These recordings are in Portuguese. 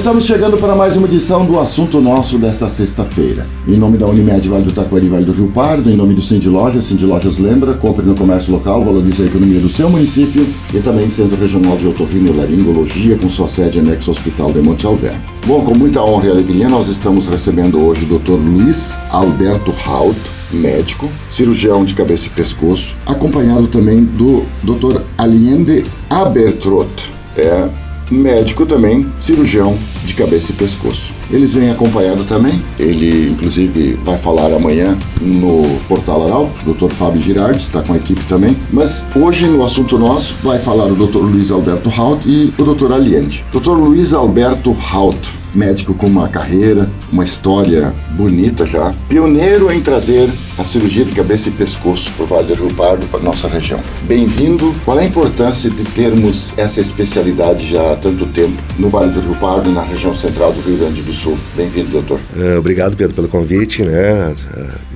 Estamos chegando para mais uma edição do Assunto Nosso desta sexta-feira. Em nome da Unimed Vale do Taquari Vale do Rio Pardo, em nome do Cindy Lojas, Cindy Lojas lembra, compre no comércio local, valorize a economia do seu município e também Centro Regional de Otorrino e Laringologia, com sua sede anexo Hospital de Monte Alverno. Bom, com muita honra e alegria, nós estamos recebendo hoje o Dr. Luiz Alberto Haut, médico, cirurgião de cabeça e pescoço, acompanhado também do Dr. Aliende Abertrot, é médico também, cirurgião de cabeça e pescoço. Eles vêm acompanhado também, ele inclusive vai falar amanhã no Portal Arauto, o Dr. Fábio Girardi está com a equipe também, mas hoje no assunto nosso vai falar o Dr. Luiz Alberto Haut e o Dr. Aliende. Dr. Luiz Alberto Haut médico com uma carreira, uma história bonita já, pioneiro em trazer a cirurgia de cabeça e pescoço para o Vale do Rio Pardo, para nossa região. Bem-vindo. Qual é a importância de termos essa especialidade já há tanto tempo no Vale do Rio Pardo, na região central do Rio Grande do Sul? Bem-vindo, doutor. Uh, obrigado, Pedro, pelo convite, né?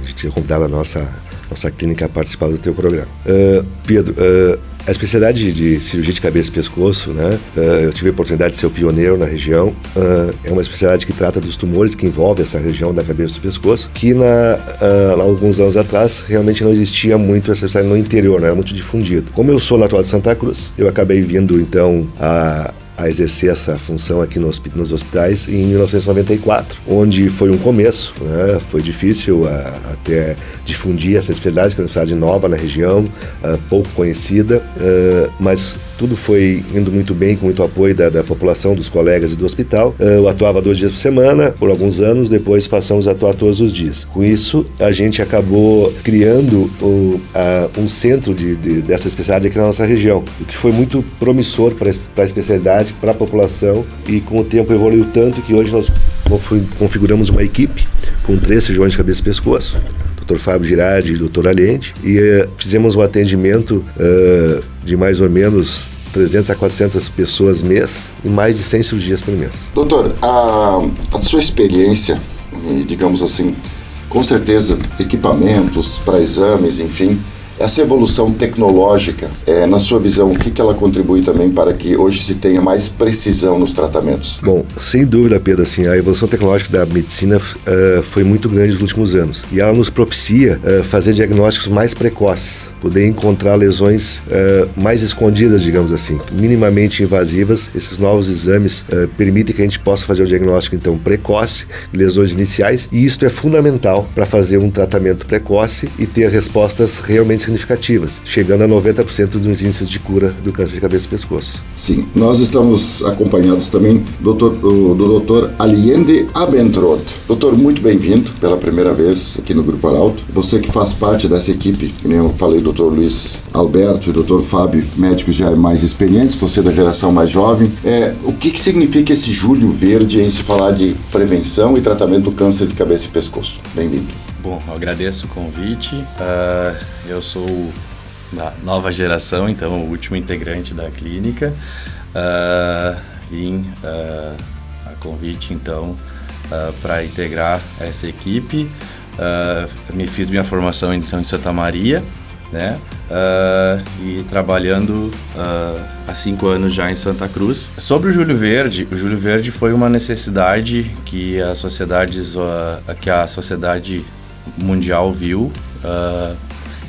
De ter convidado a nossa nossa clínica a participar do teu programa. Uh, Pedro, uh, a especialidade de cirurgia de cabeça e pescoço, né? Uh, eu tive a oportunidade de ser o pioneiro na região. Uh, é uma especialidade que trata dos tumores que envolvem essa região da cabeça e do pescoço, que na, lá alguns anos atrás realmente não existia muito essa especialidade no interior, não era muito difundido. Como eu sou natural de Santa Cruz, eu acabei vindo então a a exercer essa função aqui no, nos hospitais em 1994, onde foi um começo, né? foi difícil a, até difundir essa especialidade, que é uma especialidade nova na região, uh, pouco conhecida, uh, mas tudo foi indo muito bem, com muito apoio da, da população, dos colegas e do hospital. Uh, eu atuava dois dias por semana, por alguns anos, depois passamos a atuar todos os dias. Com isso, a gente acabou criando um centro de, de, dessa especialidade aqui na nossa região, o que foi muito promissor para a especialidade, para a população, e com o tempo evoluiu tanto que hoje nós configuramos uma equipe com três cirurgiões de cabeça e pescoço, Dr. Fábio Girardi e Dr. Aliente, e uh, fizemos um atendimento uh, de mais ou menos 300 a 400 pessoas mês e mais de 100 cirurgias por mês. Doutor, a, a sua experiência, digamos assim, com certeza equipamentos para exames, enfim, essa evolução tecnológica, é, na sua visão, o que, que ela contribui também para que hoje se tenha mais precisão nos tratamentos? Bom, sem dúvida, Pedro, assim, a evolução tecnológica da medicina uh, foi muito grande nos últimos anos e ela nos propicia uh, fazer diagnósticos mais precoces poder encontrar lesões uh, mais escondidas, digamos assim, minimamente invasivas. Esses novos exames uh, permitem que a gente possa fazer o diagnóstico então precoce, lesões iniciais, e isto é fundamental para fazer um tratamento precoce e ter respostas realmente significativas, chegando a 90% dos índices de cura do câncer de cabeça e pescoço. Sim, nós estamos acompanhados também do, do, do. Aliende Abentrot. Doutor, muito bem-vindo pela primeira vez aqui no Grupo Arauto. Você que faz parte dessa equipe, como eu falei do Dr. Luiz Alberto e Dr. Fábio, médicos já mais experientes, você da geração mais jovem. É, o que, que significa esse julho verde em se falar de prevenção e tratamento do câncer de cabeça e pescoço? Bem-vindo. Bom, eu agradeço o convite. Uh, eu sou da nova geração, então o último integrante da clínica. Uh, e uh, a convite, então, para integrar essa equipe. me fiz minha formação então em Santa Maria né? Uh, e trabalhando uh, há cinco anos já em Santa Cruz. Sobre o Júlio Verde, o Júlio Verde foi uma necessidade que a sociedade, uh, que a sociedade mundial viu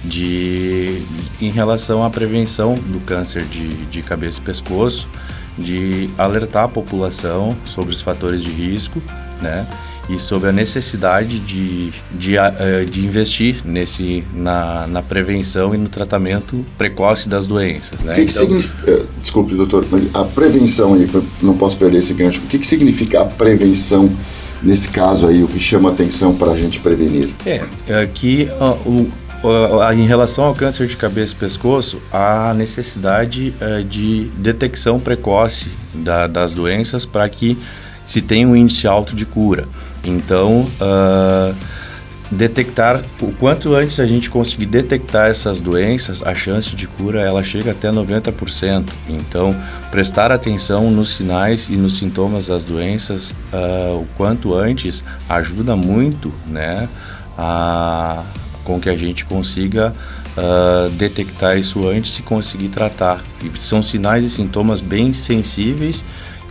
de, em relação à prevenção do câncer de, de cabeça e pescoço, de alertar a população sobre os fatores de risco, né? E sobre a necessidade de, de, uh, de investir nesse, na, na prevenção e no tratamento precoce das doenças. Né? O que, então, que significa, eh, desculpe, doutor, a prevenção aí, não posso perder esse gancho, o que, que significa a prevenção nesse caso aí, o que chama atenção para a gente prevenir? É, é que o, em relação ao câncer de cabeça e pescoço, a necessidade uh, de detecção precoce da, das doenças para que se tenha um índice alto de cura. Então, uh, detectar o quanto antes a gente conseguir detectar essas doenças, a chance de cura ela chega até 90%. Então, prestar atenção nos sinais e nos sintomas das doenças uh, o quanto antes ajuda muito, né, a, com que a gente consiga uh, detectar isso antes e conseguir tratar. E são sinais e sintomas bem sensíveis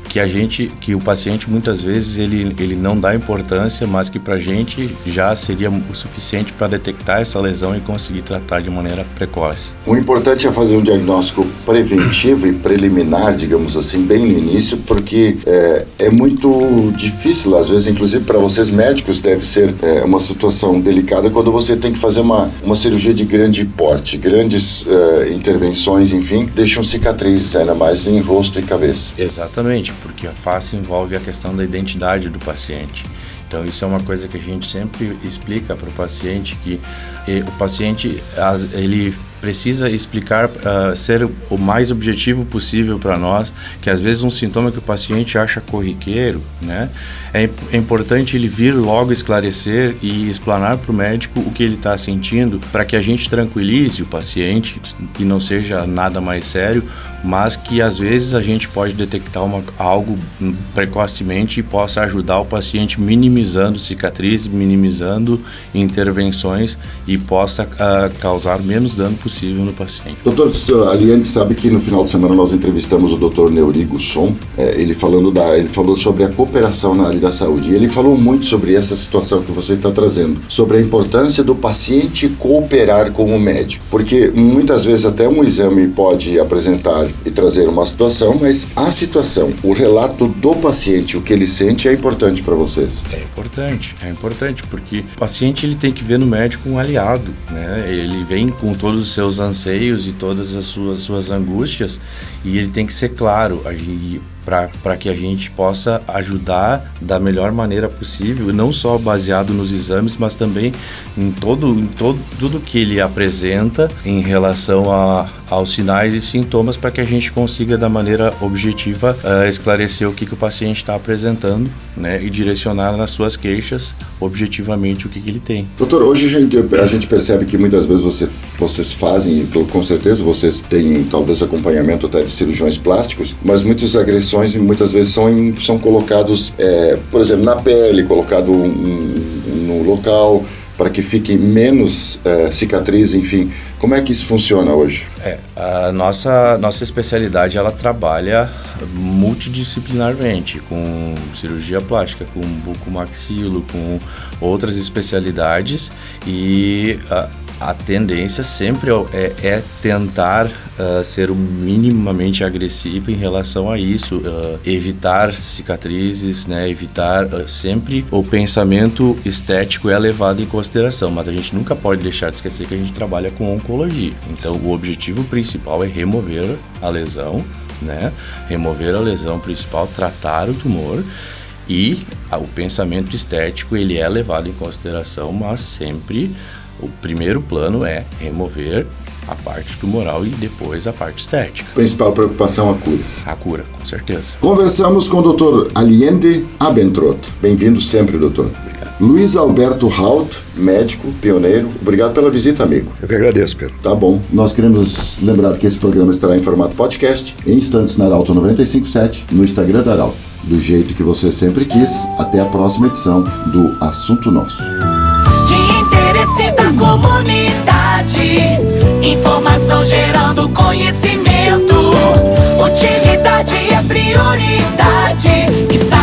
que a gente, que o paciente muitas vezes ele, ele não dá importância, mas que para a gente já seria o suficiente para detectar essa lesão e conseguir tratar de maneira precoce. O importante é fazer um diagnóstico preventivo e preliminar, digamos assim, bem no início, porque é, é muito difícil, às vezes, inclusive para vocês médicos, deve ser é, uma situação delicada quando você tem que fazer uma, uma cirurgia de grande porte, grandes é, intervenções, enfim, deixam cicatrizes, ainda mais em rosto e cabeça. Exatamente porque a face envolve a questão da identidade do paciente. Então isso é uma coisa que a gente sempre explica para o paciente que eh, o paciente ele precisa explicar, uh, ser o mais objetivo possível para nós, que às vezes um sintoma que o paciente acha corriqueiro, né, é, é importante ele vir logo esclarecer e explanar para o médico o que ele está sentindo, para que a gente tranquilize o paciente e não seja nada mais sério, mas que às vezes a gente pode detectar uma, algo precocemente e possa ajudar o paciente minimizando cicatrizes, minimizando intervenções e possa uh, causar menos dano possível possível no paciente. Doutor, a Liane sabe que no final de semana nós entrevistamos o doutor Neurigo Som, é, ele, falando da, ele falou sobre a cooperação na área da saúde. E ele falou muito sobre essa situação que você está trazendo, sobre a importância do paciente cooperar com o médico. Porque muitas vezes até um exame pode apresentar e trazer uma situação, mas a situação, o relato do paciente, o que ele sente, é importante para vocês. É importante, é importante, porque o paciente ele tem que ver no médico um aliado, né? Ele vem com todos os seus anseios e todas as suas, suas angústias e ele tem que ser claro para que a gente possa ajudar da melhor maneira possível, não só baseado nos exames, mas também em todo, em todo tudo que ele apresenta em relação a, aos sinais e sintomas para que a gente consiga da maneira objetiva uh, esclarecer o que, que o paciente está apresentando né, e direcionar nas suas queixas objetivamente o que, que ele tem. Doutor, hoje a gente, a gente percebe que muitas vezes você, vocês fazem, com certeza vocês têm talvez acompanhamento até de cirurgiões plásticos, mas agressões muitas vezes são, são colocados, é, por exemplo, na pele, colocado no local para que fique menos é, cicatriz, enfim. Como é que isso funciona hoje? É, a nossa, nossa especialidade ela trabalha multidisciplinarmente, com cirurgia plástica, com bucomaxilo, com outras especialidades e a, a tendência sempre é, é tentar uh, ser minimamente agressivo em relação a isso, uh, evitar cicatrizes, né, evitar uh, sempre o pensamento estético é levado em consideração, mas a gente nunca pode deixar de esquecer que a gente trabalha com oncologia. Então, o objetivo principal é remover a lesão, né, remover a lesão principal, tratar o tumor e o pensamento estético ele é levado em consideração, mas sempre o primeiro plano é remover a parte tumoral e depois a parte estética. Principal preocupação a cura. A cura, com certeza. Conversamos com o Dr. Aliende Abentrot. Bem-vindo sempre, doutor. Obrigado. Luiz Alberto Haut, médico, pioneiro. Obrigado pela visita, amigo. Eu que agradeço, Pedro. Tá bom. Nós queremos lembrar que esse programa estará em formato podcast, em instantes na Arauto 957, no Instagram da Arauto. Do jeito que você sempre quis. Até a próxima edição do Assunto Nosso comunidade. Informação gerando conhecimento. Utilidade é prioridade. Está